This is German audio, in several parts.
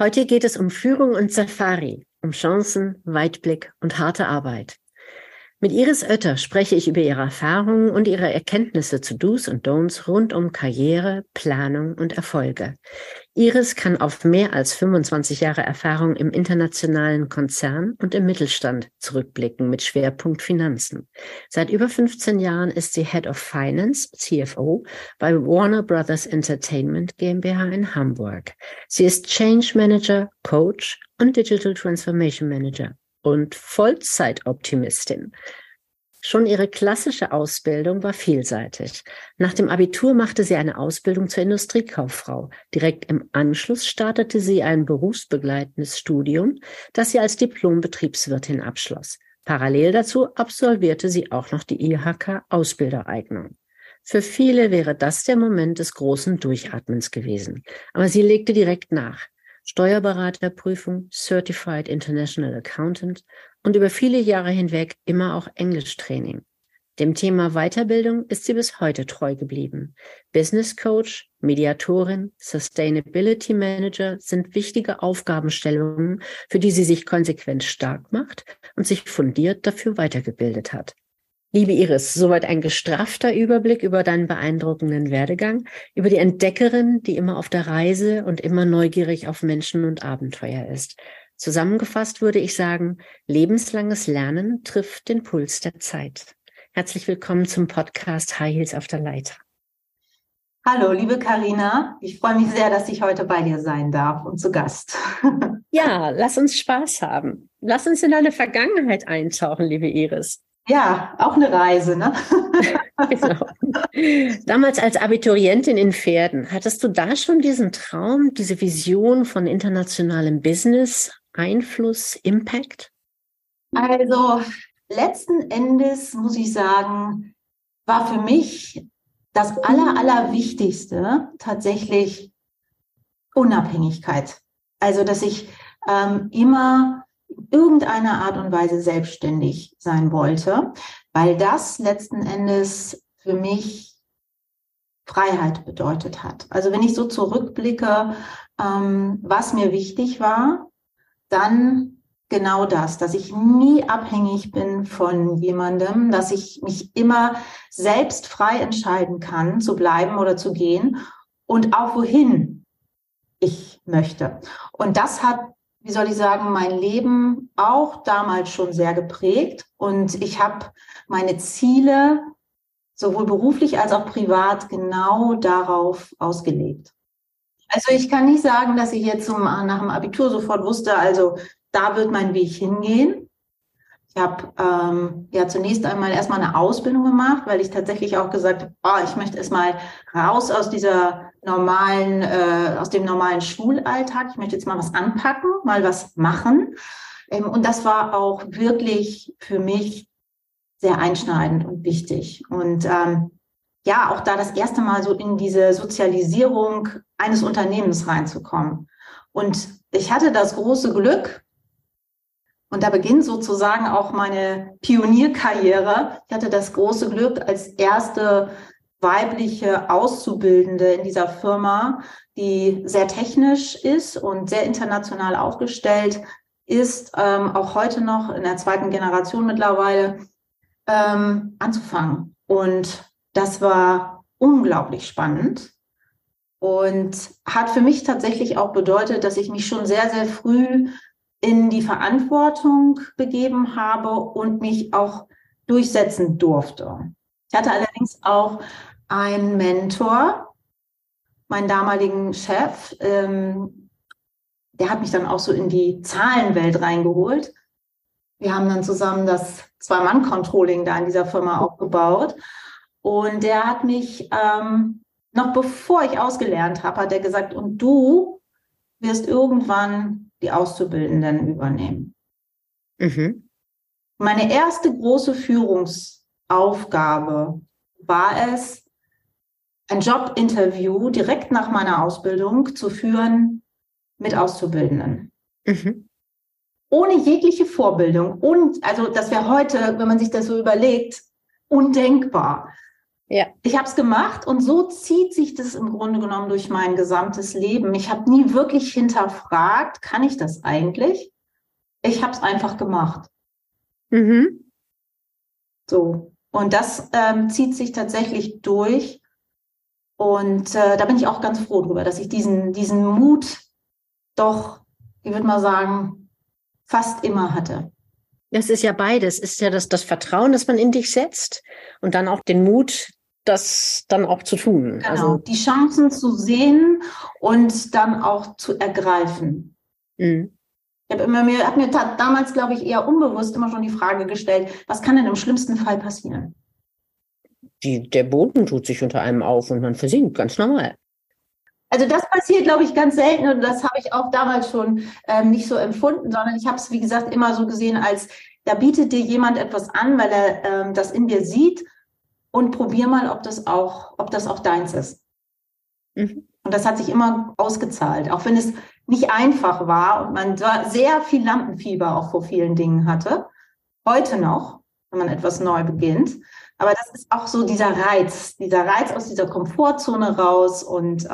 Heute geht es um Führung und Safari, um Chancen, Weitblick und harte Arbeit. Mit Iris Oetter spreche ich über ihre Erfahrungen und ihre Erkenntnisse zu Do's und Don'ts rund um Karriere, Planung und Erfolge. Iris kann auf mehr als 25 Jahre Erfahrung im internationalen Konzern und im Mittelstand zurückblicken mit Schwerpunkt Finanzen. Seit über 15 Jahren ist sie Head of Finance, CFO, bei Warner Brothers Entertainment GmbH in Hamburg. Sie ist Change Manager, Coach und Digital Transformation Manager und Vollzeitoptimistin. Schon ihre klassische Ausbildung war vielseitig. Nach dem Abitur machte sie eine Ausbildung zur Industriekauffrau. Direkt im Anschluss startete sie ein berufsbegleitendes Studium, das sie als Diplom-Betriebswirtin abschloss. Parallel dazu absolvierte sie auch noch die IHK-Ausbildereignung. Für viele wäre das der Moment des großen Durchatmens gewesen. Aber sie legte direkt nach. Steuerberaterprüfung, Certified International Accountant und über viele Jahre hinweg immer auch Englischtraining. Dem Thema Weiterbildung ist sie bis heute treu geblieben. Business Coach, Mediatorin, Sustainability Manager sind wichtige Aufgabenstellungen, für die sie sich konsequent stark macht und sich fundiert dafür weitergebildet hat. Liebe Iris, soweit ein gestraffter Überblick über deinen beeindruckenden Werdegang, über die Entdeckerin, die immer auf der Reise und immer neugierig auf Menschen und Abenteuer ist. Zusammengefasst würde ich sagen, lebenslanges Lernen trifft den Puls der Zeit. Herzlich willkommen zum Podcast High Heels auf der Leiter. Hallo, liebe Karina. Ich freue mich sehr, dass ich heute bei dir sein darf und zu Gast. ja, lass uns Spaß haben. Lass uns in deine Vergangenheit eintauchen, liebe Iris. Ja, auch eine Reise, ne? genau. Damals als Abiturientin in Pferden, hattest du da schon diesen Traum, diese Vision von internationalem Business, Einfluss, Impact? Also letzten Endes muss ich sagen, war für mich das Aller, Allerwichtigste tatsächlich Unabhängigkeit. Also, dass ich ähm, immer irgendeiner Art und Weise selbstständig sein wollte, weil das letzten Endes für mich Freiheit bedeutet hat. Also wenn ich so zurückblicke, ähm, was mir wichtig war, dann genau das, dass ich nie abhängig bin von jemandem, dass ich mich immer selbst frei entscheiden kann, zu bleiben oder zu gehen und auch wohin ich möchte. Und das hat wie soll ich sagen, mein Leben auch damals schon sehr geprägt. Und ich habe meine Ziele sowohl beruflich als auch privat genau darauf ausgelegt. Also ich kann nicht sagen, dass ich jetzt nach dem Abitur sofort wusste, also da wird mein Weg hingehen. Ich habe ähm, ja zunächst einmal erstmal eine Ausbildung gemacht, weil ich tatsächlich auch gesagt habe, oh, ich möchte erstmal raus aus dieser normalen, äh, aus dem normalen Schulalltag. Ich möchte jetzt mal was anpacken, mal was machen. Ähm, und das war auch wirklich für mich sehr einschneidend und wichtig. Und ähm, ja, auch da das erste Mal so in diese Sozialisierung eines Unternehmens reinzukommen. Und ich hatte das große Glück, und da beginnt sozusagen auch meine Pionierkarriere. Ich hatte das große Glück, als erste weibliche Auszubildende in dieser Firma, die sehr technisch ist und sehr international aufgestellt ist, ähm, auch heute noch in der zweiten Generation mittlerweile ähm, anzufangen. Und das war unglaublich spannend und hat für mich tatsächlich auch bedeutet, dass ich mich schon sehr, sehr früh in die Verantwortung begeben habe und mich auch durchsetzen durfte. Ich hatte allerdings auch einen Mentor, meinen damaligen Chef, ähm, der hat mich dann auch so in die Zahlenwelt reingeholt. Wir haben dann zusammen das Zwei-Mann-Controlling da in dieser Firma aufgebaut. Und der hat mich, ähm, noch bevor ich ausgelernt habe, hat er gesagt, und du wirst irgendwann die Auszubildenden übernehmen. Mhm. Meine erste große Führungsaufgabe war es, ein Jobinterview direkt nach meiner Ausbildung zu führen mit Auszubildenden. Mhm. Ohne jegliche Vorbildung. Und also das wäre heute, wenn man sich das so überlegt, undenkbar. Ja. Ich habe es gemacht und so zieht sich das im Grunde genommen durch mein gesamtes Leben. Ich habe nie wirklich hinterfragt, kann ich das eigentlich? Ich habe es einfach gemacht. Mhm. So. Und das ähm, zieht sich tatsächlich durch. Und äh, da bin ich auch ganz froh drüber, dass ich diesen, diesen Mut doch, ich würde mal sagen, fast immer hatte. Das ist ja beides. Ist ja das, das Vertrauen, das man in dich setzt und dann auch den Mut, das dann auch zu tun. Genau, also die Chancen zu sehen und dann auch zu ergreifen. Mhm. Ich habe mir, hab mir damals, glaube ich, eher unbewusst immer schon die Frage gestellt, was kann denn im schlimmsten Fall passieren? Die, der Boden tut sich unter einem auf und man versinkt, ganz normal. Also das passiert, glaube ich, ganz selten und das habe ich auch damals schon ähm, nicht so empfunden, sondern ich habe es, wie gesagt, immer so gesehen, als da bietet dir jemand etwas an, weil er ähm, das in dir sieht und probier mal, ob das auch, ob das auch deins ist. Mhm. Und das hat sich immer ausgezahlt, auch wenn es nicht einfach war und man sehr viel Lampenfieber auch vor vielen Dingen hatte. Heute noch, wenn man etwas neu beginnt. Aber das ist auch so dieser Reiz, dieser Reiz aus dieser Komfortzone raus und äh,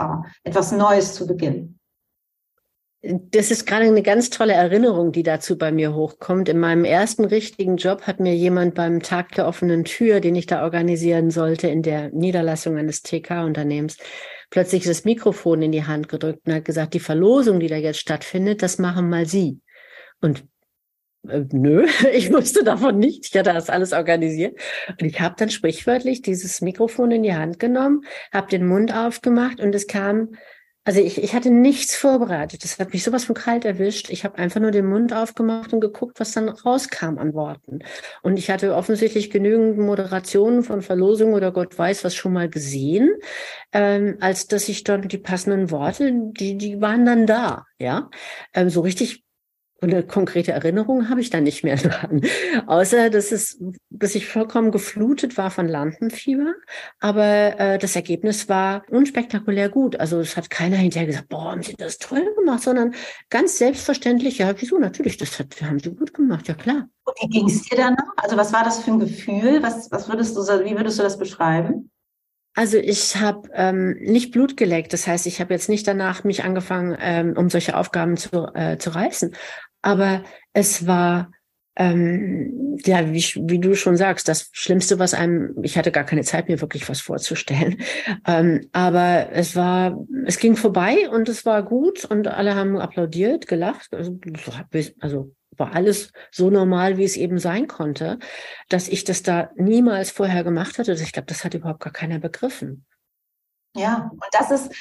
etwas Neues zu beginnen. Das ist gerade eine ganz tolle Erinnerung, die dazu bei mir hochkommt. In meinem ersten richtigen Job hat mir jemand beim Tag der offenen Tür, den ich da organisieren sollte, in der Niederlassung eines TK-Unternehmens, plötzlich das Mikrofon in die Hand gedrückt und hat gesagt, die Verlosung, die da jetzt stattfindet, das machen mal Sie. Und äh, nö, ich wusste davon nicht. Ich hatte das alles organisiert. Und ich habe dann sprichwörtlich dieses Mikrofon in die Hand genommen, habe den Mund aufgemacht und es kam, also ich, ich hatte nichts vorbereitet. Das hat mich sowas von kalt erwischt. Ich habe einfach nur den Mund aufgemacht und geguckt, was dann rauskam an Worten. Und ich hatte offensichtlich genügend Moderationen von Verlosung oder Gott weiß was schon mal gesehen, ähm, als dass ich dann die passenden Worte, die, die waren dann da. Ja, ähm, so richtig und eine konkrete Erinnerung habe ich da nicht mehr dran. Außer, dass es, dass ich vollkommen geflutet war von Lampenfieber. Aber äh, das Ergebnis war unspektakulär gut. Also es hat keiner hinterher gesagt, boah, haben Sie das toll gemacht, sondern ganz selbstverständlich, ja, wieso? Natürlich, das hat, haben Sie gut gemacht, ja klar. Und wie ging es dir danach? Also was war das für ein Gefühl? Was, was würdest du, wie würdest du das beschreiben? Also ich habe ähm, nicht Blut geleckt, das heißt, ich habe jetzt nicht danach mich angefangen, ähm, um solche Aufgaben zu, äh, zu reißen. Aber es war, ähm, ja, wie, wie du schon sagst, das Schlimmste, was einem, ich hatte gar keine Zeit, mir wirklich was vorzustellen. Ähm, aber es war, es ging vorbei und es war gut und alle haben applaudiert, gelacht. Also, also war alles so normal, wie es eben sein konnte, dass ich das da niemals vorher gemacht hatte. Ich glaube, das hat überhaupt gar keiner begriffen. Ja, und das ist,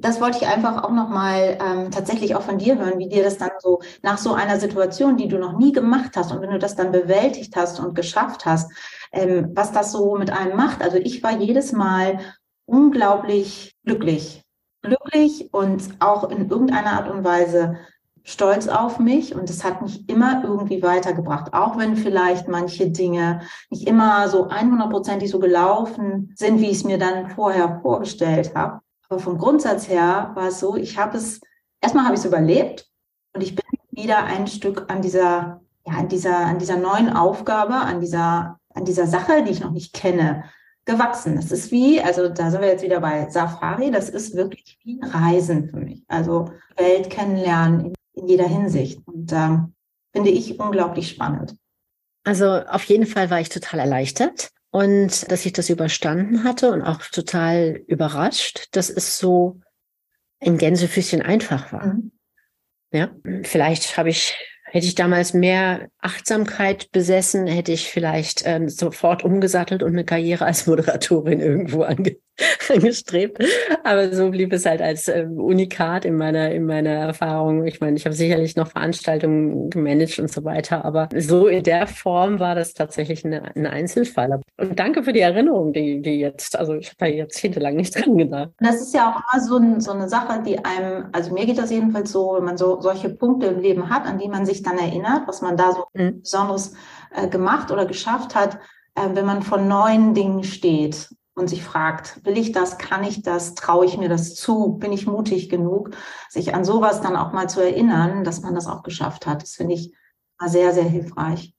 das wollte ich einfach auch nochmal ähm, tatsächlich auch von dir hören, wie dir das dann so nach so einer Situation, die du noch nie gemacht hast und wenn du das dann bewältigt hast und geschafft hast, ähm, was das so mit einem macht. Also ich war jedes Mal unglaublich glücklich. Glücklich und auch in irgendeiner Art und Weise stolz auf mich und es hat mich immer irgendwie weitergebracht, auch wenn vielleicht manche Dinge nicht immer so 100%ig so gelaufen sind, wie ich es mir dann vorher vorgestellt habe. Aber vom Grundsatz her war es so, ich habe es, erstmal habe ich es überlebt und ich bin wieder ein Stück an dieser, ja, an dieser, an dieser neuen Aufgabe, an dieser, an dieser Sache, die ich noch nicht kenne, gewachsen. Das ist wie, also da sind wir jetzt wieder bei Safari, das ist wirklich wie ein Reisen für mich. Also Welt kennenlernen, in jeder Hinsicht. Und ähm, finde ich unglaublich spannend. Also auf jeden Fall war ich total erleichtert und dass ich das überstanden hatte und auch total überrascht, dass es so ein Gänsefüßchen einfach war. Mhm. Ja, vielleicht habe ich Hätte ich damals mehr Achtsamkeit besessen, hätte ich vielleicht ähm, sofort umgesattelt und eine Karriere als Moderatorin irgendwo ange angestrebt. Aber so blieb es halt als äh, Unikat in meiner, in meiner Erfahrung. Ich meine, ich habe sicherlich noch Veranstaltungen gemanagt und so weiter, aber so in der Form war das tatsächlich eine, ein Einzelfall. Und danke für die Erinnerung, die, die jetzt, also ich habe da jahrzehntelang nicht dran gedacht. Das ist ja auch immer so, ein, so eine Sache, die einem, also mir geht das jedenfalls so, wenn man so solche Punkte im Leben hat, an die man sich dann erinnert, was man da so mhm. Besonderes äh, gemacht oder geschafft hat, äh, wenn man vor neuen Dingen steht und sich fragt, will ich das, kann ich das, traue ich mir das zu, bin ich mutig genug, sich an sowas dann auch mal zu erinnern, dass man das auch geschafft hat. Das finde ich sehr, sehr hilfreich.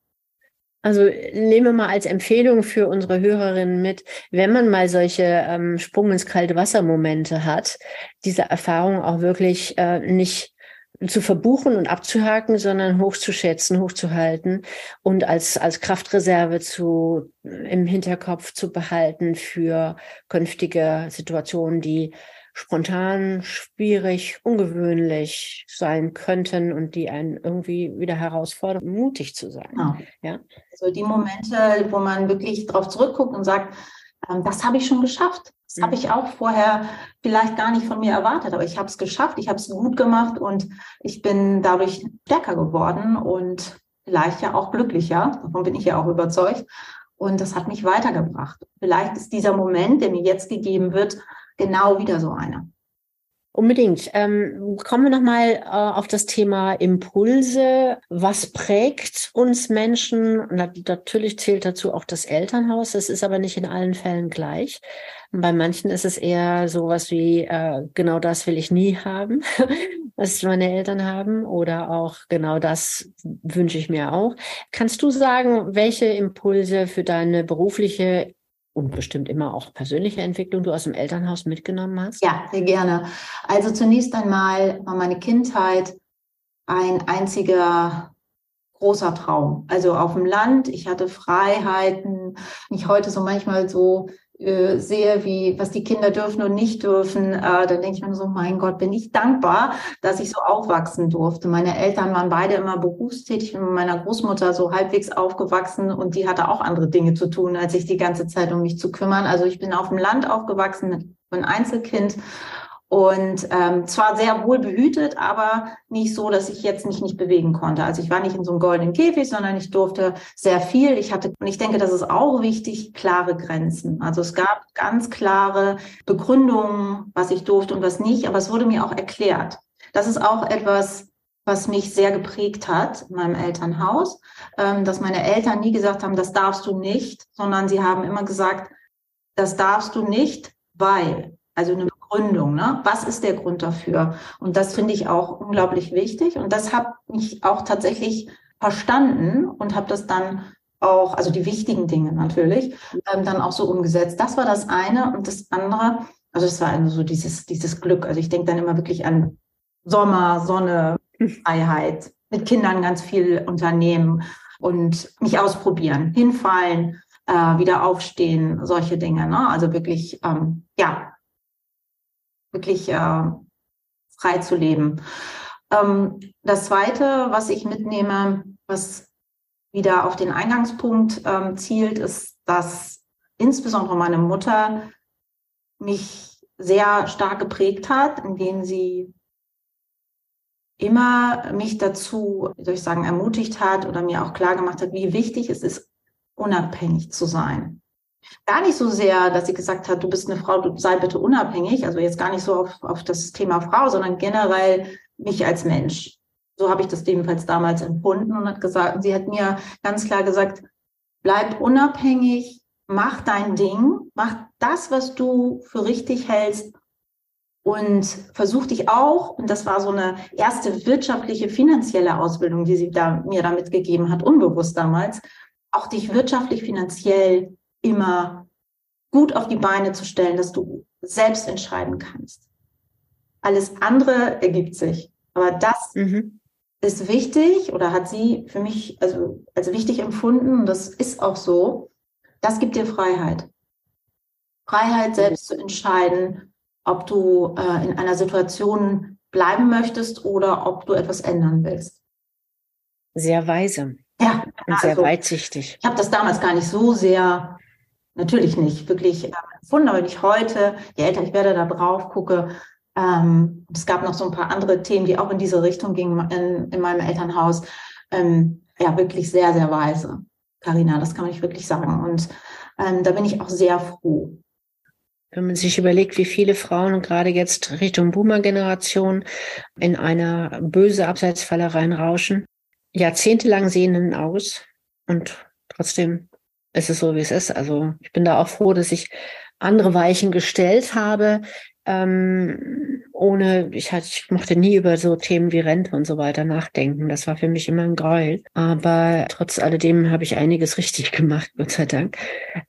Also nehmen wir mal als Empfehlung für unsere Hörerinnen mit, wenn man mal solche ähm, Sprung ins kalte Wasser Momente hat, diese Erfahrung auch wirklich äh, nicht zu verbuchen und abzuhaken, sondern hochzuschätzen, hochzuhalten und als, als Kraftreserve zu, im Hinterkopf zu behalten für künftige Situationen, die spontan, schwierig, ungewöhnlich sein könnten und die einen irgendwie wieder herausfordern, mutig zu sein. Genau. Ja. Also die Momente, wo man wirklich darauf zurückguckt und sagt, das habe ich schon geschafft. Das mhm. habe ich auch vorher vielleicht gar nicht von mir erwartet, aber ich habe es geschafft, ich habe es gut gemacht und ich bin dadurch stärker geworden und vielleicht ja auch glücklicher. Davon bin ich ja auch überzeugt. Und das hat mich weitergebracht. Vielleicht ist dieser Moment, der mir jetzt gegeben wird, genau wieder so einer. Unbedingt. Ähm, kommen wir nochmal äh, auf das Thema Impulse. Was prägt uns Menschen? Natürlich zählt dazu auch das Elternhaus. Das ist aber nicht in allen Fällen gleich. Bei manchen ist es eher sowas wie, äh, genau das will ich nie haben, was meine Eltern haben. Oder auch genau das wünsche ich mir auch. Kannst du sagen, welche Impulse für deine berufliche und bestimmt immer auch persönliche Entwicklung du aus dem Elternhaus mitgenommen hast? Ja, sehr gerne. Also zunächst einmal war meine Kindheit ein einziger großer Traum. Also auf dem Land, ich hatte Freiheiten, nicht heute so manchmal so äh, sehe, wie was die Kinder dürfen und nicht dürfen, äh, dann denke ich mir so, mein Gott, bin ich dankbar, dass ich so aufwachsen durfte. Meine Eltern waren beide immer berufstätig, bin mit meiner Großmutter so halbwegs aufgewachsen und die hatte auch andere Dinge zu tun, als sich die ganze Zeit um mich zu kümmern. Also ich bin auf dem Land aufgewachsen mit einem Einzelkind und ähm, zwar sehr wohl behütet, aber nicht so, dass ich jetzt mich nicht bewegen konnte. Also ich war nicht in so einem goldenen Käfig, sondern ich durfte sehr viel. Ich hatte, und ich denke, das ist auch wichtig, klare Grenzen. Also es gab ganz klare Begründungen, was ich durfte und was nicht, aber es wurde mir auch erklärt. Das ist auch etwas, was mich sehr geprägt hat in meinem Elternhaus, ähm, dass meine Eltern nie gesagt haben, das darfst du nicht, sondern sie haben immer gesagt, das darfst du nicht, weil. Also eine Begründung. Ne? Was ist der Grund dafür? Und das finde ich auch unglaublich wichtig. Und das habe ich auch tatsächlich verstanden und habe das dann auch, also die wichtigen Dinge natürlich, ähm, dann auch so umgesetzt. Das war das eine. Und das andere, also das war also so dieses, dieses Glück. Also ich denke dann immer wirklich an Sommer, Sonne, Freiheit, mit Kindern ganz viel unternehmen und mich ausprobieren, hinfallen, äh, wieder aufstehen, solche Dinge. Ne? Also wirklich, ähm, ja, wirklich äh, frei zu leben. Ähm, das Zweite, was ich mitnehme, was wieder auf den Eingangspunkt ähm, zielt, ist, dass insbesondere meine Mutter mich sehr stark geprägt hat, indem sie immer mich dazu, wie soll ich sagen, ermutigt hat oder mir auch klar gemacht hat, wie wichtig es ist, unabhängig zu sein. Gar nicht so sehr, dass sie gesagt hat, du bist eine Frau, du sei bitte unabhängig. Also jetzt gar nicht so auf, auf das Thema Frau, sondern generell mich als Mensch. So habe ich das ebenfalls damals empfunden und hat gesagt, sie hat mir ganz klar gesagt, bleib unabhängig, mach dein Ding, mach das, was du für richtig hältst und versuch dich auch, und das war so eine erste wirtschaftliche, finanzielle Ausbildung, die sie da, mir damit gegeben hat, unbewusst damals, auch dich wirtschaftlich, finanziell immer gut auf die Beine zu stellen, dass du selbst entscheiden kannst. Alles andere ergibt sich. Aber das mhm. ist wichtig oder hat sie für mich also als wichtig empfunden und das ist auch so. Das gibt dir Freiheit. Freiheit selbst zu entscheiden, ob du äh, in einer Situation bleiben möchtest oder ob du etwas ändern willst. Sehr weise. Ja, und sehr also, weitsichtig. Ich habe das damals gar nicht so sehr Natürlich nicht, wirklich äh, gefunden. Aber wenn ich heute, je älter ich werde, da drauf gucke, ähm, es gab noch so ein paar andere Themen, die auch in diese Richtung gingen in, in meinem Elternhaus. Ähm, ja, wirklich sehr, sehr weise. Karina, das kann man nicht wirklich sagen. Und ähm, da bin ich auch sehr froh. Wenn man sich überlegt, wie viele Frauen gerade jetzt Richtung Boomer-Generation in einer böse Abseitsfalle reinrauschen, jahrzehntelang sehenden aus und trotzdem ist es so, wie es ist. Also ich bin da auch froh, dass ich andere Weichen gestellt habe, ähm, ohne, ich, hatte, ich mochte nie über so Themen wie Rente und so weiter nachdenken. Das war für mich immer ein Gräuel. Aber trotz alledem habe ich einiges richtig gemacht, Gott sei Dank.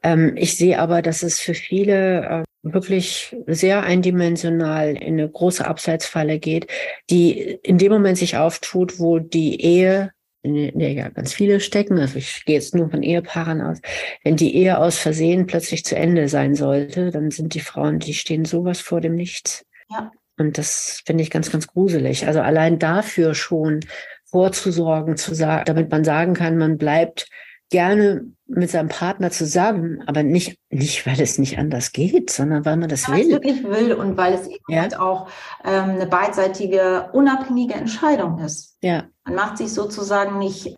Ähm, ich sehe aber, dass es für viele äh, wirklich sehr eindimensional in eine große Abseitsfalle geht, die in dem Moment sich auftut, wo die Ehe in der ja ganz viele stecken, also ich gehe jetzt nur von Ehepaaren aus, wenn die Ehe aus Versehen plötzlich zu Ende sein sollte, dann sind die Frauen, die stehen sowas vor dem Nichts. Ja. Und das finde ich ganz, ganz gruselig. Also allein dafür schon vorzusorgen, zu sagen, damit man sagen kann, man bleibt gerne mit seinem Partner zusammen, aber nicht, nicht, weil es nicht anders geht, sondern weil man das weil will. Weil es wirklich will und weil es eben ja. halt auch ähm, eine beidseitige, unabhängige Entscheidung ist. Ja. Man macht sich sozusagen nicht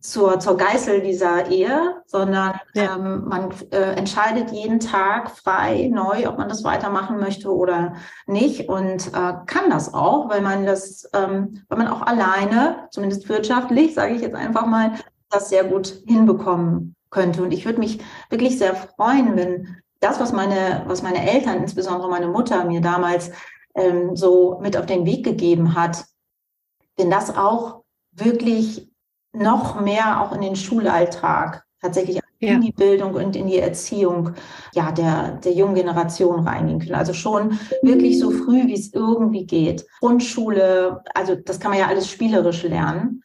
zur, zur Geißel dieser Ehe, sondern ja. ähm, man äh, entscheidet jeden Tag frei, neu, ob man das weitermachen möchte oder nicht und äh, kann das auch, weil man das, ähm, weil man auch alleine, zumindest wirtschaftlich, sage ich jetzt einfach mal, das sehr gut hinbekommen könnte. Und ich würde mich wirklich sehr freuen, wenn das, was meine, was meine Eltern, insbesondere meine Mutter, mir damals ähm, so mit auf den Weg gegeben hat, wenn das auch wirklich noch mehr auch in den Schulalltag tatsächlich ja. in die Bildung und in die Erziehung ja, der, der jungen Generation reingehen können. Also schon wirklich so früh, wie es irgendwie geht. Grundschule, also das kann man ja alles spielerisch lernen.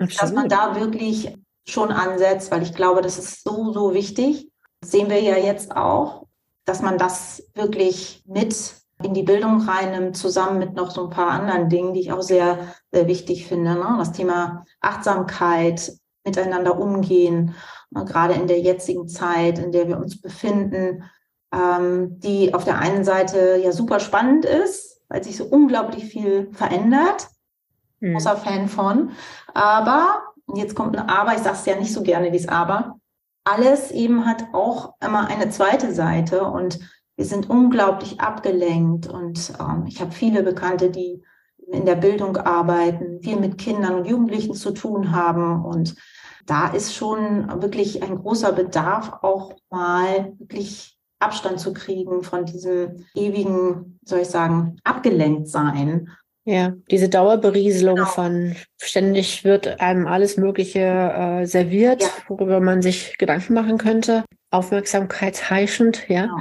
Absolut. Dass man da wirklich schon ansetzt, weil ich glaube, das ist so, so wichtig. Das sehen wir ja jetzt auch, dass man das wirklich mit in die Bildung reinnimmt, zusammen mit noch so ein paar anderen Dingen, die ich auch sehr, sehr wichtig finde. Ne? Das Thema Achtsamkeit, miteinander umgehen, ne? gerade in der jetzigen Zeit, in der wir uns befinden, ähm, die auf der einen Seite ja super spannend ist, weil sich so unglaublich viel verändert. Mhm. Großer Fan von. Aber und jetzt kommt ein Aber, ich sage es ja nicht so gerne, wie es Aber, alles eben hat auch immer eine zweite Seite und wir sind unglaublich abgelenkt und ähm, ich habe viele Bekannte, die in der Bildung arbeiten, viel mit Kindern und Jugendlichen zu tun haben und da ist schon wirklich ein großer Bedarf, auch mal wirklich Abstand zu kriegen von diesem ewigen, soll ich sagen, abgelenkt sein ja, diese Dauerberieselung genau. von ständig wird einem alles Mögliche äh, serviert, ja. worüber man sich Gedanken machen könnte. Aufmerksamkeitsheischend, ja. Genau.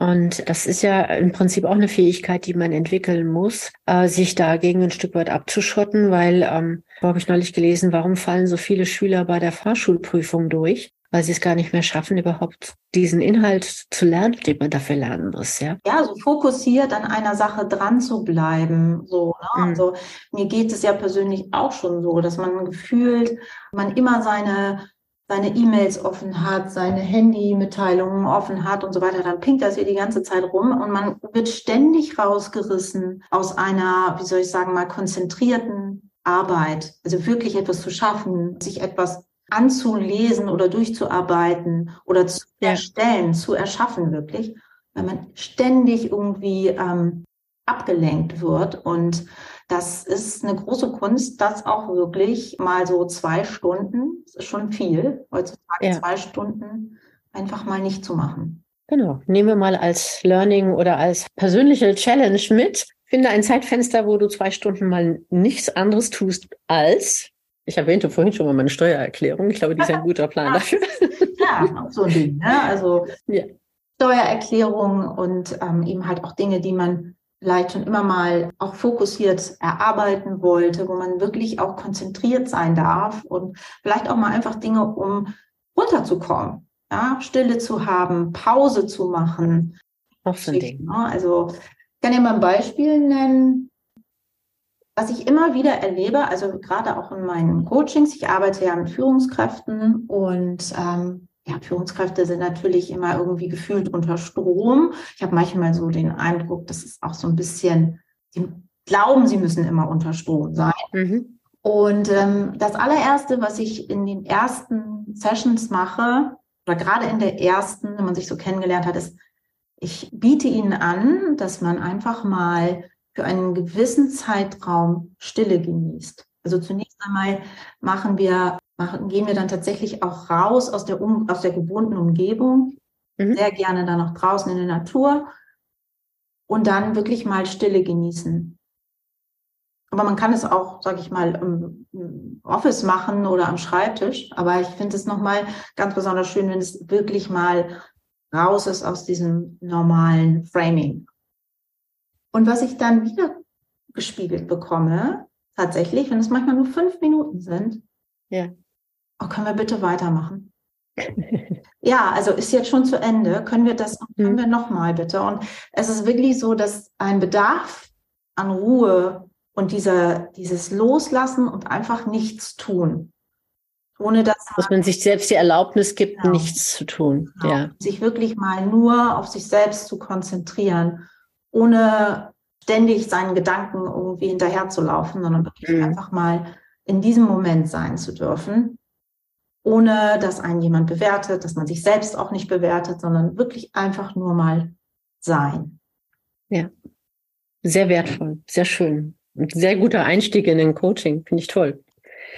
Und das ist ja im Prinzip auch eine Fähigkeit, die man entwickeln muss, äh, sich dagegen ein Stück weit abzuschotten, weil, ähm, habe ich neulich gelesen, warum fallen so viele Schüler bei der Fahrschulprüfung durch? Weil sie es gar nicht mehr schaffen, überhaupt diesen Inhalt zu lernen, den man dafür lernen muss, ja. Ja, so fokussiert an einer Sache dran zu bleiben, so, ne? Mhm. Also, mir geht es ja persönlich auch schon so, dass man gefühlt, man immer seine seine E-Mails offen hat, seine Handy-Mitteilungen offen hat und so weiter, dann pinkt das hier die ganze Zeit rum und man wird ständig rausgerissen aus einer, wie soll ich sagen, mal konzentrierten Arbeit. Also wirklich etwas zu schaffen, sich etwas anzulesen oder durchzuarbeiten oder zu ja. erstellen, zu erschaffen wirklich, weil man ständig irgendwie ähm, abgelenkt wird. Und das ist eine große Kunst, das auch wirklich mal so zwei Stunden, das ist schon viel, heutzutage ja. zwei Stunden einfach mal nicht zu machen. Genau. Nehmen wir mal als Learning oder als persönliche Challenge mit. Finde ein Zeitfenster, wo du zwei Stunden mal nichts anderes tust als ich erwähnte vorhin schon mal meine Steuererklärung. Ich glaube, die ist ein guter Plan dafür. Ja, so ein Ding. Ne? Also ja. Steuererklärung und ähm, eben halt auch Dinge, die man vielleicht schon immer mal auch fokussiert erarbeiten wollte, wo man wirklich auch konzentriert sein darf und vielleicht auch mal einfach Dinge, um runterzukommen, ja, Stille zu haben, Pause zu machen. Auch so ein Ding. Ne? Also ich kann ja mal ein Beispiel nennen was ich immer wieder erlebe, also gerade auch in meinen Coachings, ich arbeite ja mit Führungskräften und ähm, ja, Führungskräfte sind natürlich immer irgendwie gefühlt unter Strom. Ich habe manchmal so den Eindruck, das ist auch so ein bisschen, sie glauben, sie müssen immer unter Strom sein. Mhm. Und ähm, das allererste, was ich in den ersten Sessions mache, oder gerade in der ersten, wenn man sich so kennengelernt hat, ist, ich biete ihnen an, dass man einfach mal für einen gewissen Zeitraum Stille genießt. Also zunächst einmal machen wir machen, gehen wir dann tatsächlich auch raus aus der, um, aus der gewohnten Umgebung, mhm. sehr gerne dann auch draußen in der Natur und dann wirklich mal Stille genießen. Aber man kann es auch, sage ich mal, im Office machen oder am Schreibtisch. Aber ich finde es nochmal ganz besonders schön, wenn es wirklich mal raus ist aus diesem normalen Framing. Und was ich dann wieder gespiegelt bekomme, tatsächlich, wenn es manchmal nur fünf Minuten sind, ja oh, können wir bitte weitermachen? ja, also ist jetzt schon zu Ende. Können wir das, können mhm. wir nochmal bitte? Und es ist wirklich so, dass ein Bedarf an Ruhe und dieser, dieses Loslassen und einfach nichts tun. Ohne dass, dass man sich selbst die Erlaubnis gibt, genau. nichts zu tun. Genau. Ja. Sich wirklich mal nur auf sich selbst zu konzentrieren, ohne ständig seinen Gedanken irgendwie hinterherzulaufen, sondern wirklich mhm. einfach mal in diesem Moment sein zu dürfen ohne dass einen jemand bewertet, dass man sich selbst auch nicht bewertet, sondern wirklich einfach nur mal sein. Ja, sehr wertvoll, sehr schön. Ein sehr guter Einstieg in den Coaching, finde ich toll.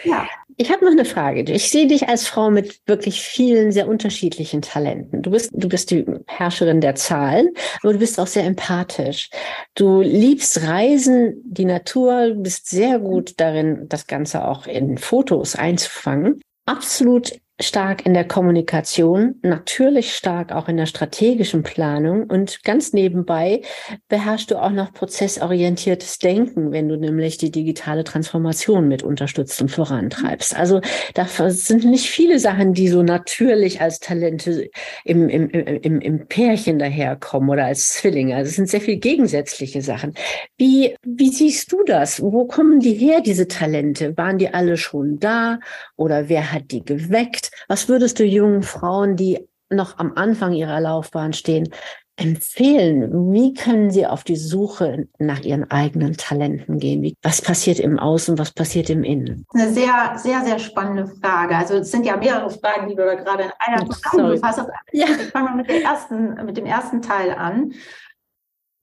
Ja. Ich habe noch eine Frage. Ich sehe dich als Frau mit wirklich vielen sehr unterschiedlichen Talenten. Du bist, du bist die Herrscherin der Zahlen, aber du bist auch sehr empathisch. Du liebst Reisen, die Natur, bist sehr gut darin, das Ganze auch in Fotos einzufangen absolut stark in der Kommunikation, natürlich stark auch in der strategischen Planung und ganz nebenbei beherrschst du auch noch prozessorientiertes Denken, wenn du nämlich die digitale Transformation mit unterstützt und vorantreibst. Also da sind nicht viele Sachen, die so natürlich als Talente im, im, im, im Pärchen daherkommen oder als Zwillinge. Also es sind sehr viel gegensätzliche Sachen. Wie, wie siehst du das? Wo kommen die her, diese Talente? Waren die alle schon da oder wer hat die geweckt? Was würdest du jungen Frauen, die noch am Anfang ihrer Laufbahn stehen, empfehlen? Wie können sie auf die Suche nach ihren eigenen Talenten gehen? Wie, was passiert im Außen, was passiert im Innen? Eine sehr, sehr, sehr spannende Frage. Also es sind ja mehrere Fragen, die du da gerade in einer zusammengefasst hast. Ja. Ich fange mal mit, ersten, mit dem ersten Teil an.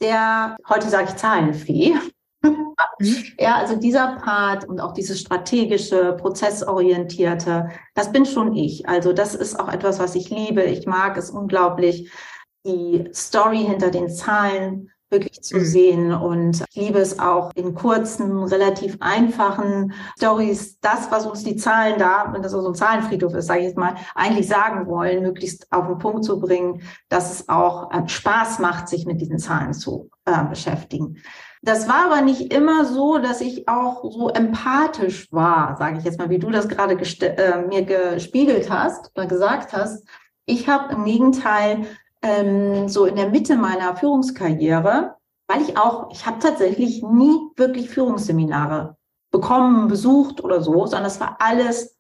Der, heute sage ich Zahlenfee. Ja, also dieser Part und auch dieses strategische, prozessorientierte, das bin schon ich. Also das ist auch etwas, was ich liebe. Ich mag es unglaublich, die Story hinter den Zahlen wirklich zu mhm. sehen und ich liebe es auch in kurzen, relativ einfachen Stories, das, was uns die Zahlen da, wenn das so ein Zahlenfriedhof ist, sage ich jetzt mal, eigentlich sagen wollen, möglichst auf den Punkt zu bringen, dass es auch äh, Spaß macht, sich mit diesen Zahlen zu äh, beschäftigen. Das war aber nicht immer so, dass ich auch so empathisch war, sage ich jetzt mal, wie du das gerade äh, mir gespiegelt hast oder gesagt hast. Ich habe im Gegenteil ähm, so in der Mitte meiner Führungskarriere, weil ich auch, ich habe tatsächlich nie wirklich Führungsseminare bekommen, besucht oder so, sondern es war alles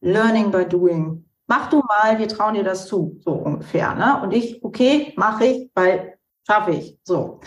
Learning by Doing. Mach du mal, wir trauen dir das zu, so ungefähr. Ne? Und ich, okay, mache ich, weil schaffe ich. So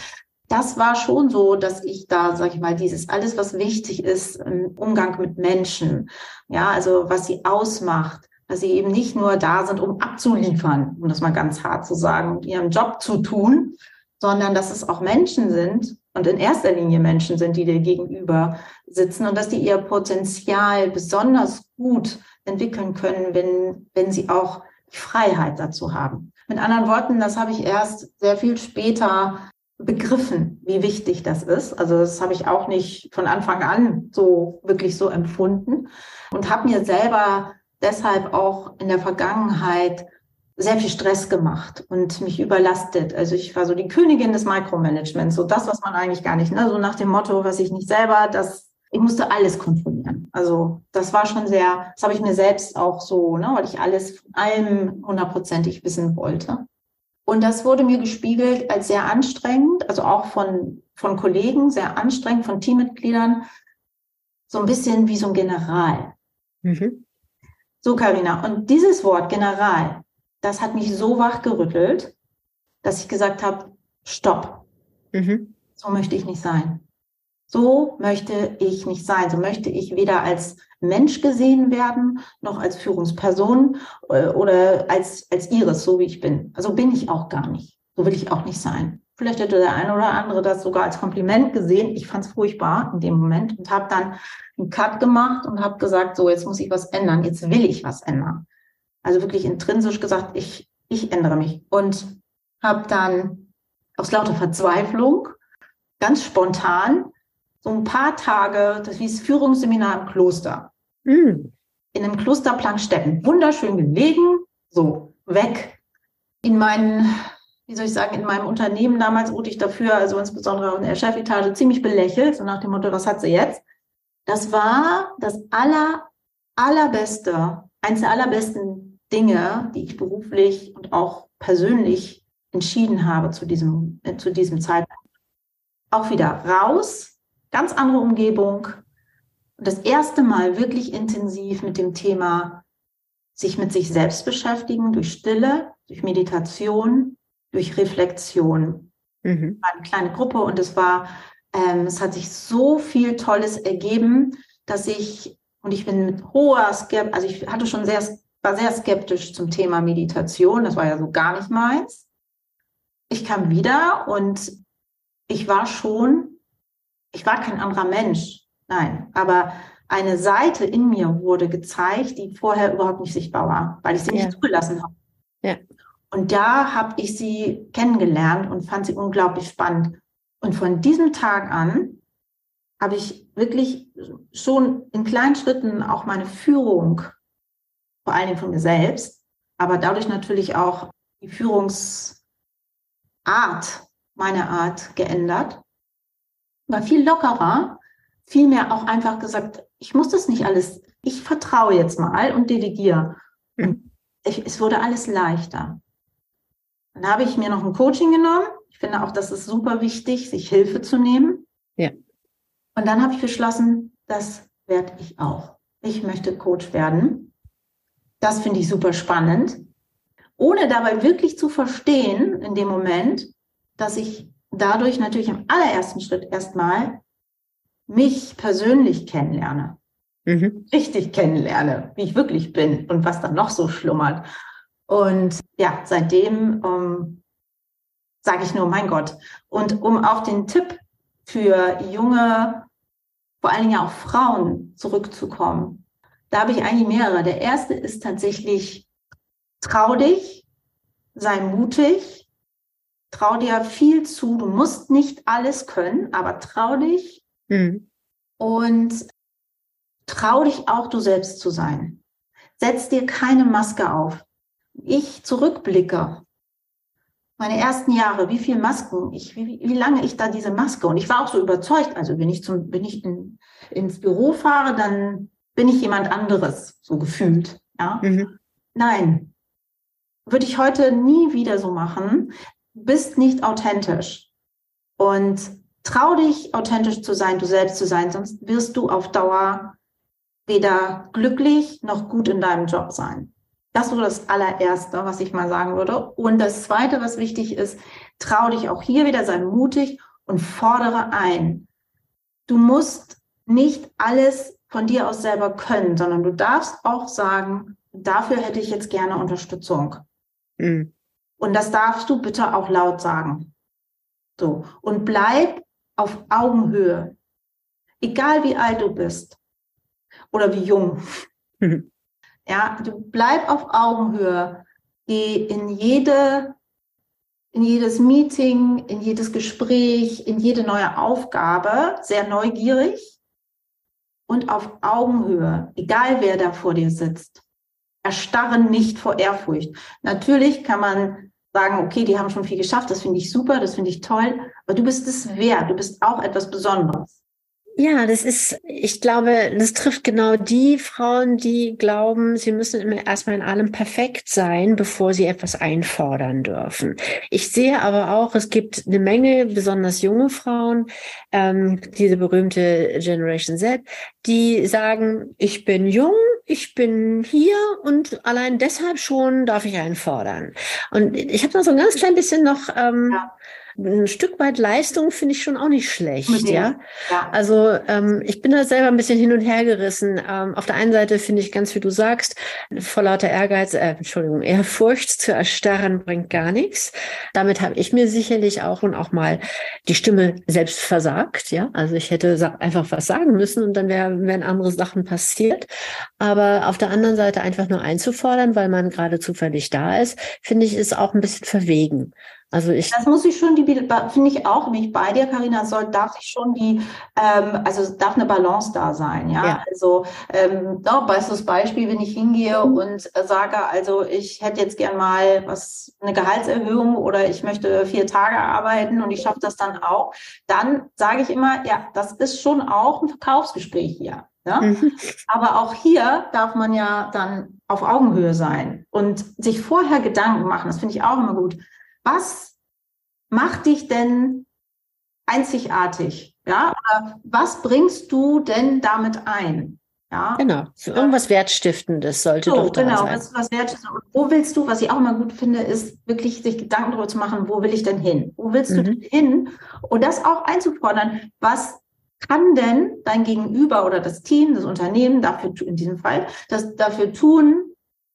das war schon so, dass ich da, sag ich mal, dieses alles, was wichtig ist im Umgang mit Menschen, ja, also was sie ausmacht, dass sie eben nicht nur da sind, um abzuliefern, um das mal ganz hart zu sagen, ihren Job zu tun, sondern dass es auch Menschen sind und in erster Linie Menschen sind, die dir gegenüber sitzen und dass die ihr Potenzial besonders gut entwickeln können, wenn, wenn sie auch Freiheit dazu haben. Mit anderen Worten, das habe ich erst sehr viel später begriffen, wie wichtig das ist. Also das habe ich auch nicht von Anfang an so wirklich so empfunden und habe mir selber deshalb auch in der Vergangenheit sehr viel Stress gemacht und mich überlastet. Also ich war so die Königin des Micromanagements, so das, was man eigentlich gar nicht, ne? so nach dem Motto, was ich nicht selber, das, ich musste alles kontrollieren. Also das war schon sehr, das habe ich mir selbst auch so, ne, weil ich alles von allem hundertprozentig wissen wollte. Und das wurde mir gespiegelt als sehr anstrengend, also auch von, von Kollegen, sehr anstrengend, von Teammitgliedern, so ein bisschen wie so ein General. Mhm. So, Karina. Und dieses Wort General, das hat mich so wachgerüttelt, dass ich gesagt habe, stopp. Mhm. So möchte ich nicht sein. So möchte ich nicht sein. So möchte ich weder als Mensch gesehen werden, noch als Führungsperson äh, oder als, als Iris, so wie ich bin. Also bin ich auch gar nicht. So will ich auch nicht sein. Vielleicht hätte der eine oder andere das sogar als Kompliment gesehen. Ich fand es furchtbar in dem Moment und habe dann einen Cut gemacht und habe gesagt, so jetzt muss ich was ändern. Jetzt will ich was ändern. Also wirklich intrinsisch gesagt, ich, ich ändere mich. Und habe dann aus lauter Verzweiflung ganz spontan so ein paar Tage, das hieß Führungsseminar im Kloster. Mm. In einem Kloster Plankstetten. Wunderschön gelegen, so weg. In meinen, wie soll ich sagen, in meinem Unternehmen damals wurde ich dafür, also insbesondere in der Chefetage, ziemlich belächelt, so nach dem Motto, was hat sie jetzt? Das war das aller, allerbeste, eins der allerbesten Dinge, die ich beruflich und auch persönlich entschieden habe zu diesem, äh, zu diesem Zeitpunkt. Auch wieder raus, ganz andere Umgebung. Und das erste Mal wirklich intensiv mit dem Thema sich mit sich selbst beschäftigen, durch Stille, durch Meditation, durch Reflexion. Mhm. War eine kleine Gruppe und es war, ähm, es hat sich so viel Tolles ergeben, dass ich, und ich bin mit hoher Skepsis, also ich hatte schon sehr, war sehr skeptisch zum Thema Meditation, das war ja so gar nicht meins ich kam wieder und ich war schon, ich war kein anderer Mensch, nein, aber eine Seite in mir wurde gezeigt, die vorher überhaupt nicht sichtbar war, weil ich sie ja. nicht zugelassen habe. Ja. Und da habe ich sie kennengelernt und fand sie unglaublich spannend. Und von diesem Tag an habe ich wirklich schon in kleinen Schritten auch meine Führung, vor allen Dingen von mir selbst, aber dadurch natürlich auch die Führungs Art, meine Art geändert. War viel lockerer, viel mehr auch einfach gesagt, ich muss das nicht alles, ich vertraue jetzt mal und delegiere. Und ich, es wurde alles leichter. Dann habe ich mir noch ein Coaching genommen. Ich finde auch, das ist super wichtig, sich Hilfe zu nehmen. Ja. Und dann habe ich beschlossen, das werde ich auch. Ich möchte Coach werden. Das finde ich super spannend ohne dabei wirklich zu verstehen in dem Moment, dass ich dadurch natürlich im allerersten Schritt erstmal mich persönlich kennenlerne. Mhm. Richtig kennenlerne, wie ich wirklich bin und was dann noch so schlummert. Und ja, seitdem ähm, sage ich nur, mein Gott. Und um auf den Tipp für junge, vor allen Dingen auch Frauen zurückzukommen, da habe ich eigentlich mehrere. Der erste ist tatsächlich Trau dich, sei mutig, trau dir viel zu. Du musst nicht alles können, aber trau dich mhm. und trau dich auch, du selbst zu sein. Setz dir keine Maske auf. Ich zurückblicke, meine ersten Jahre, wie viel Masken, ich, wie, wie lange ich da diese Maske und ich war auch so überzeugt, also wenn ich zum, wenn ich in, ins Büro fahre, dann bin ich jemand anderes, so gefühlt. Ja? Mhm. Nein, würde ich heute nie wieder so machen. Du bist nicht authentisch. Und trau dich, authentisch zu sein, du selbst zu sein, sonst wirst du auf Dauer weder glücklich noch gut in deinem Job sein. Das wäre das allererste, was ich mal sagen würde. Und das zweite, was wichtig ist, trau dich auch hier wieder, sei mutig und fordere ein. Du musst nicht alles von dir aus selber können, sondern du darfst auch sagen, dafür hätte ich jetzt gerne Unterstützung. Mhm. Und das darfst du bitte auch laut sagen. So. Und bleib auf Augenhöhe. Egal wie alt du bist oder wie jung. Mhm. Ja, du bleib auf Augenhöhe. Geh in jede, in jedes Meeting, in jedes Gespräch, in jede neue Aufgabe sehr neugierig und auf Augenhöhe, egal wer da vor dir sitzt erstarren nicht vor Ehrfurcht. Natürlich kann man sagen, okay, die haben schon viel geschafft, das finde ich super, das finde ich toll, aber du bist es wert, du bist auch etwas Besonderes. Ja, das ist, ich glaube, das trifft genau die Frauen, die glauben, sie müssen immer erstmal in allem perfekt sein, bevor sie etwas einfordern dürfen. Ich sehe aber auch, es gibt eine Menge besonders junge Frauen, ähm, diese berühmte Generation Z, die sagen, ich bin jung, ich bin hier und allein deshalb schon darf ich einen fordern. Und ich habe da so ein ganz klein bisschen noch ähm, ja ein Stück weit Leistung finde ich schon auch nicht schlecht, ja? ja. Also ähm, ich bin da selber ein bisschen hin und her gerissen. Ähm, auf der einen Seite finde ich ganz, wie du sagst, vor lauter Ehrgeiz, äh, Entschuldigung, Ehrfurcht zu erstarren bringt gar nichts. Damit habe ich mir sicherlich auch und auch mal die Stimme selbst versagt, ja. Also ich hätte einfach was sagen müssen und dann wär, wären andere Sachen passiert. Aber auf der anderen Seite einfach nur einzufordern, weil man gerade zufällig da ist, finde ich, ist auch ein bisschen verwegen. Also ich. Das muss ich schon, die finde ich auch, bin ich bei dir, Karina, soll, darf ich schon die, ähm, also darf eine Balance da sein, ja. ja. Also ähm, da bestes Beispiel, wenn ich hingehe und äh, sage, also ich hätte jetzt gern mal was, eine Gehaltserhöhung oder ich möchte vier Tage arbeiten und ich schaffe das dann auch, dann sage ich immer, ja, das ist schon auch ein Verkaufsgespräch hier. Ja? Mhm. Aber auch hier darf man ja dann auf Augenhöhe sein und sich vorher Gedanken machen. Das finde ich auch immer gut was macht dich denn einzigartig? Ja, oder was bringst du denn damit ein? Ja. Genau, so irgendwas Wertstiftendes sollte so, doch da genau, sein. Was, was Wertstiftendes. Und wo willst du, was ich auch immer gut finde, ist wirklich sich Gedanken darüber zu machen, wo will ich denn hin? Wo willst mhm. du denn hin? Und das auch einzufordern, was kann denn dein Gegenüber oder das Team, das Unternehmen dafür, in diesem Fall, das dafür tun,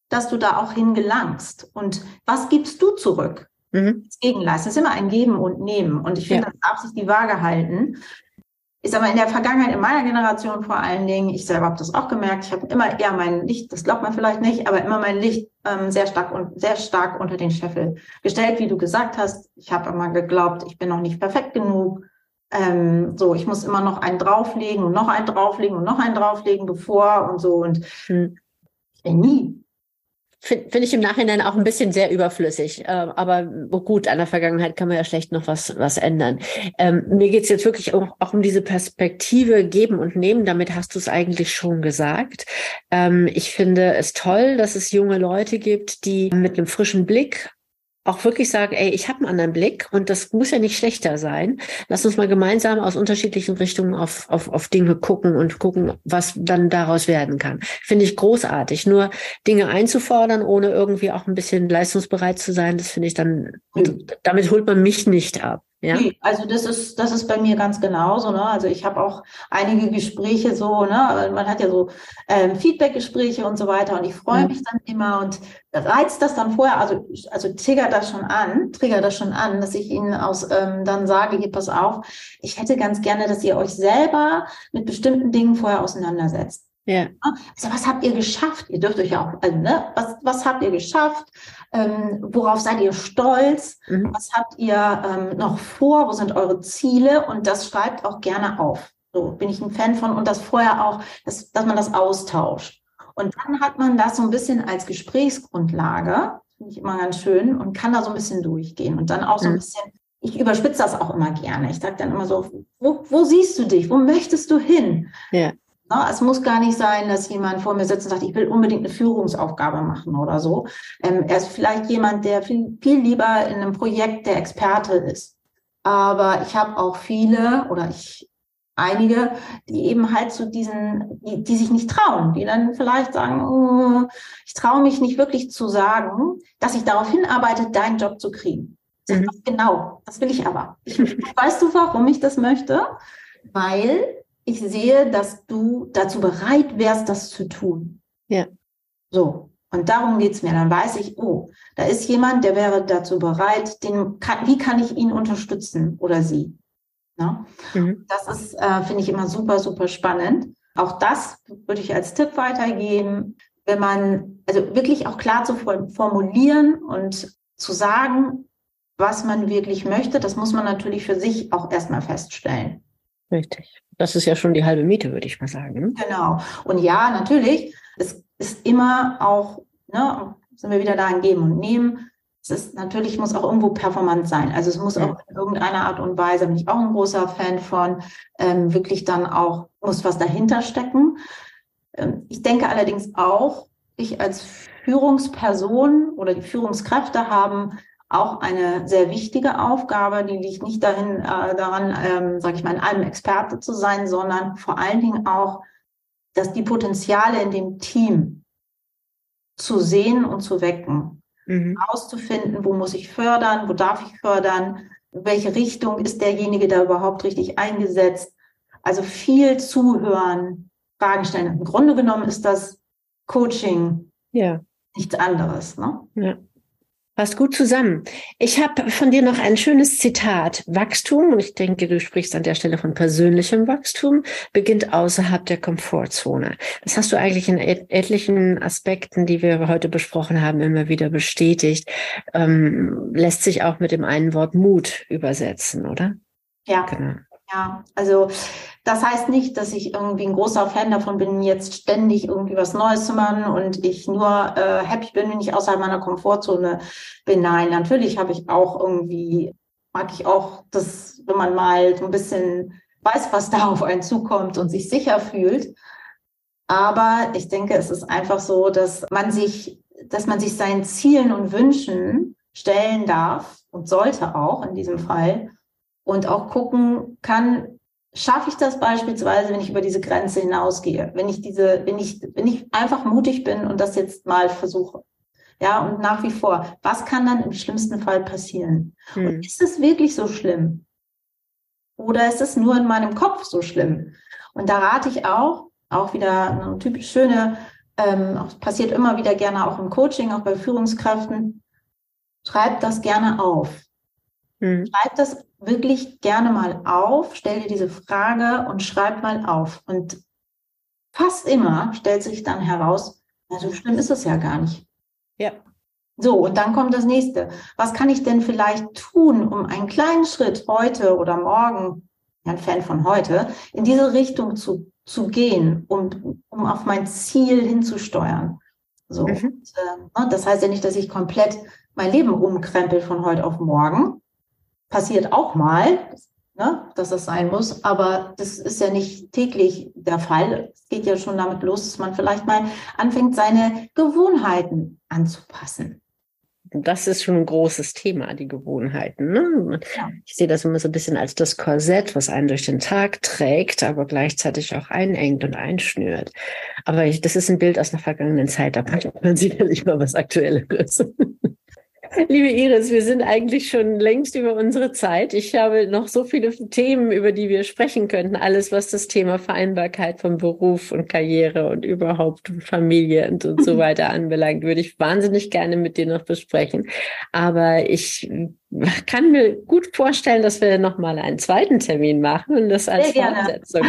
dass du da auch hingelangst? Und was gibst du zurück? Mhm. Das Gegenleisten. Das ist immer ein Geben und Nehmen. Und ich finde, ja. das darf sich die Waage halten. Ist aber in der Vergangenheit, in meiner Generation vor allen Dingen, ich selber habe das auch gemerkt, ich habe immer eher mein Licht, das glaubt man vielleicht nicht, aber immer mein Licht ähm, sehr stark und sehr stark unter den Scheffel gestellt, wie du gesagt hast. Ich habe immer geglaubt, ich bin noch nicht perfekt genug. Ähm, so, ich muss immer noch einen drauflegen und noch einen drauflegen und noch einen drauflegen, bevor und so. Und hm. ich bin nie Finde find ich im Nachhinein auch ein bisschen sehr überflüssig. Äh, aber gut, an der Vergangenheit kann man ja schlecht noch was, was ändern. Ähm, mir geht's jetzt wirklich auch, auch, um diese Perspektive geben und nehmen. Damit hast du es eigentlich schon gesagt. Ähm, ich finde es toll, dass es junge Leute gibt, die mit einem frischen Blick auch wirklich sagen, ey, ich habe einen anderen Blick und das muss ja nicht schlechter sein. Lass uns mal gemeinsam aus unterschiedlichen Richtungen auf, auf, auf Dinge gucken und gucken, was dann daraus werden kann. Finde ich großartig. Nur Dinge einzufordern, ohne irgendwie auch ein bisschen leistungsbereit zu sein, das finde ich dann, mhm. damit holt man mich nicht ab. Ja. Nee, also das ist, das ist bei mir ganz genauso. Ne? Also ich habe auch einige Gespräche so, ne? man hat ja so ähm, Feedback-Gespräche und so weiter und ich freue mhm. mich dann immer und reizt das dann vorher, also, also triggert das schon an, triggert das schon an, dass ich Ihnen aus ähm, dann sage, hier pass auf, ich hätte ganz gerne, dass ihr euch selber mit bestimmten Dingen vorher auseinandersetzt. Ja. Also was habt ihr geschafft? Ihr dürft euch ja auch, also, ne, was, was habt ihr geschafft? Ähm, worauf seid ihr stolz? Mhm. Was habt ihr ähm, noch vor? Wo sind eure Ziele? Und das schreibt auch gerne auf. So bin ich ein Fan von und das vorher auch, dass, dass man das austauscht. Und dann hat man das so ein bisschen als Gesprächsgrundlage, finde ich immer ganz schön, und kann da so ein bisschen durchgehen und dann auch so ein mhm. bisschen ich überspitze das auch immer gerne. Ich sage dann immer so, wo, wo siehst du dich? Wo möchtest du hin? Ja. Na, es muss gar nicht sein, dass jemand vor mir sitzt und sagt, ich will unbedingt eine Führungsaufgabe machen oder so. Ähm, er ist vielleicht jemand, der viel, viel lieber in einem Projekt der Experte ist. Aber ich habe auch viele oder ich einige, die eben halt zu diesen, die, die sich nicht trauen, die dann vielleicht sagen, oh, ich traue mich nicht wirklich zu sagen, dass ich darauf hinarbeite, deinen Job zu kriegen. Mhm. Genau, das will ich aber. Ich, weißt du, warum ich das möchte? Weil ich sehe, dass du dazu bereit wärst, das zu tun. Ja. So. Und darum geht's mir. Dann weiß ich, oh, da ist jemand, der wäre dazu bereit, den, kann, wie kann ich ihn unterstützen oder sie? Ja? Mhm. Das ist, äh, finde ich immer super, super spannend. Auch das würde ich als Tipp weitergeben, wenn man, also wirklich auch klar zu formulieren und zu sagen, was man wirklich möchte, das muss man natürlich für sich auch erstmal feststellen. Richtig. Das ist ja schon die halbe Miete, würde ich mal sagen. Ne? Genau. Und ja, natürlich, es ist immer auch, ne, sind wir wieder da in Geben und Nehmen. Es ist natürlich, muss auch irgendwo performant sein. Also es muss ja. auch in irgendeiner Art und Weise, bin ich auch ein großer Fan von, ähm, wirklich dann auch, muss was dahinter stecken. Ähm, ich denke allerdings auch, ich als Führungsperson oder die Führungskräfte haben auch eine sehr wichtige Aufgabe, die liegt nicht dahin, äh, daran, ähm, sage ich mal, in allem Experte zu sein, sondern vor allen Dingen auch dass die Potenziale in dem Team zu sehen und zu wecken, mhm. auszufinden, wo muss ich fördern, wo darf ich fördern, welche Richtung ist derjenige da überhaupt richtig eingesetzt. Also viel zuhören, Fragen stellen. Im Grunde genommen ist das Coaching ja. nichts anderes. Ne? Ja. Passt gut zusammen. Ich habe von dir noch ein schönes Zitat. Wachstum, und ich denke, du sprichst an der Stelle von persönlichem Wachstum, beginnt außerhalb der Komfortzone. Das hast du eigentlich in et etlichen Aspekten, die wir heute besprochen haben, immer wieder bestätigt. Ähm, lässt sich auch mit dem einen Wort Mut übersetzen, oder? Ja. Genau. Ja, also das heißt nicht, dass ich irgendwie ein großer Fan davon bin, jetzt ständig irgendwie was Neues zu machen und ich nur äh, happy bin, wenn ich außerhalb meiner Komfortzone bin. Nein, natürlich habe ich auch irgendwie, mag ich auch das, wenn man mal so ein bisschen weiß, was da auf einen zukommt und sich sicher fühlt. Aber ich denke, es ist einfach so, dass man sich, dass man sich seinen Zielen und Wünschen stellen darf und sollte auch in diesem Fall und auch gucken kann, schaffe ich das beispielsweise, wenn ich über diese Grenze hinausgehe, wenn ich diese, wenn ich, wenn ich einfach mutig bin und das jetzt mal versuche. Ja, und nach wie vor, was kann dann im schlimmsten Fall passieren? Hm. Und ist es wirklich so schlimm? Oder ist es nur in meinem Kopf so schlimm? Und da rate ich auch, auch wieder eine typisch schöne, ähm, passiert immer wieder gerne auch im Coaching, auch bei Führungskräften, schreibt das gerne auf. Hm. Schreib das wirklich gerne mal auf, stell dir diese Frage und schreib mal auf. Und fast immer stellt sich dann heraus, na, so schlimm ist es ja gar nicht. Ja. So, und dann kommt das nächste. Was kann ich denn vielleicht tun, um einen kleinen Schritt heute oder morgen, ein Fan von heute, in diese Richtung zu, zu gehen, um, um auf mein Ziel hinzusteuern? So. Mhm. Und, äh, ne, das heißt ja nicht, dass ich komplett mein Leben umkrempel von heute auf morgen, passiert auch mal, ne, dass das sein muss, aber das ist ja nicht täglich der Fall. Es geht ja schon damit los, dass man vielleicht mal anfängt, seine Gewohnheiten anzupassen. Das ist schon ein großes Thema, die Gewohnheiten. Ne? Ja. Ich sehe das immer so ein bisschen als das Korsett, was einen durch den Tag trägt, aber gleichzeitig auch einengt und einschnürt. Aber ich, das ist ein Bild aus einer vergangenen Zeit, da braucht man sicherlich mal was Aktuelleres. Liebe Iris, wir sind eigentlich schon längst über unsere Zeit. Ich habe noch so viele Themen, über die wir sprechen könnten. Alles, was das Thema Vereinbarkeit von Beruf und Karriere und überhaupt Familie und, und so weiter anbelangt, würde ich wahnsinnig gerne mit dir noch besprechen. Aber ich kann mir gut vorstellen, dass wir nochmal einen zweiten Termin machen und das als Fortsetzung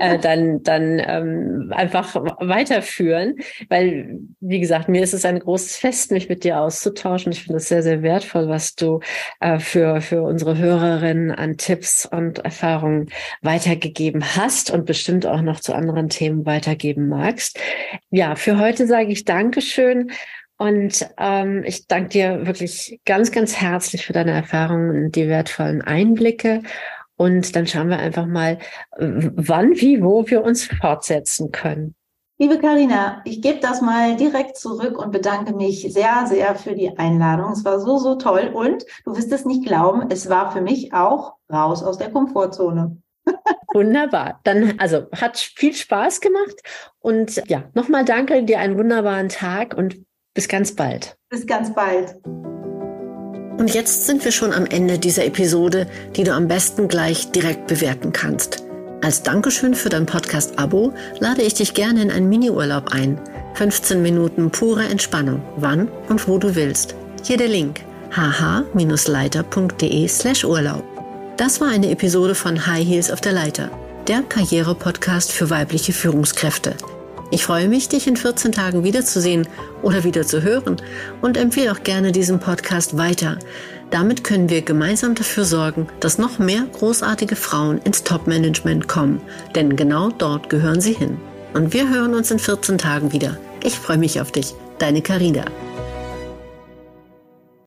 äh, dann, dann ähm, einfach weiterführen. Weil, wie gesagt, mir ist es ein großes Fest, mich mit dir auszutauschen. Ich finde es sehr, sehr wertvoll, was du äh, für, für unsere Hörerinnen an Tipps und Erfahrungen weitergegeben hast und bestimmt auch noch zu anderen Themen weitergeben magst. Ja, für heute sage ich Dankeschön. Und ähm, ich danke dir wirklich ganz, ganz herzlich für deine Erfahrungen und die wertvollen Einblicke. Und dann schauen wir einfach mal, wann, wie, wo wir uns fortsetzen können. Liebe Karina, ich gebe das mal direkt zurück und bedanke mich sehr, sehr für die Einladung. Es war so, so toll und du wirst es nicht glauben, es war für mich auch raus aus der Komfortzone. Wunderbar. Dann, also hat viel Spaß gemacht und ja, nochmal danke dir einen wunderbaren Tag und bis ganz bald. Bis ganz bald. Und jetzt sind wir schon am Ende dieser Episode, die du am besten gleich direkt bewerten kannst. Als Dankeschön für dein Podcast-Abo lade ich dich gerne in einen Miniurlaub ein. 15 Minuten pure Entspannung, wann und wo du willst. Hier der Link hh-leiter.de slash Urlaub. Das war eine Episode von High Heels auf der Leiter, der Karriere-Podcast für weibliche Führungskräfte. Ich freue mich, dich in 14 Tagen wiederzusehen oder wieder zu hören und empfehle auch gerne diesen Podcast weiter. Damit können wir gemeinsam dafür sorgen, dass noch mehr großartige Frauen ins Top-Management kommen, denn genau dort gehören sie hin. Und wir hören uns in 14 Tagen wieder. Ich freue mich auf dich, deine Carina.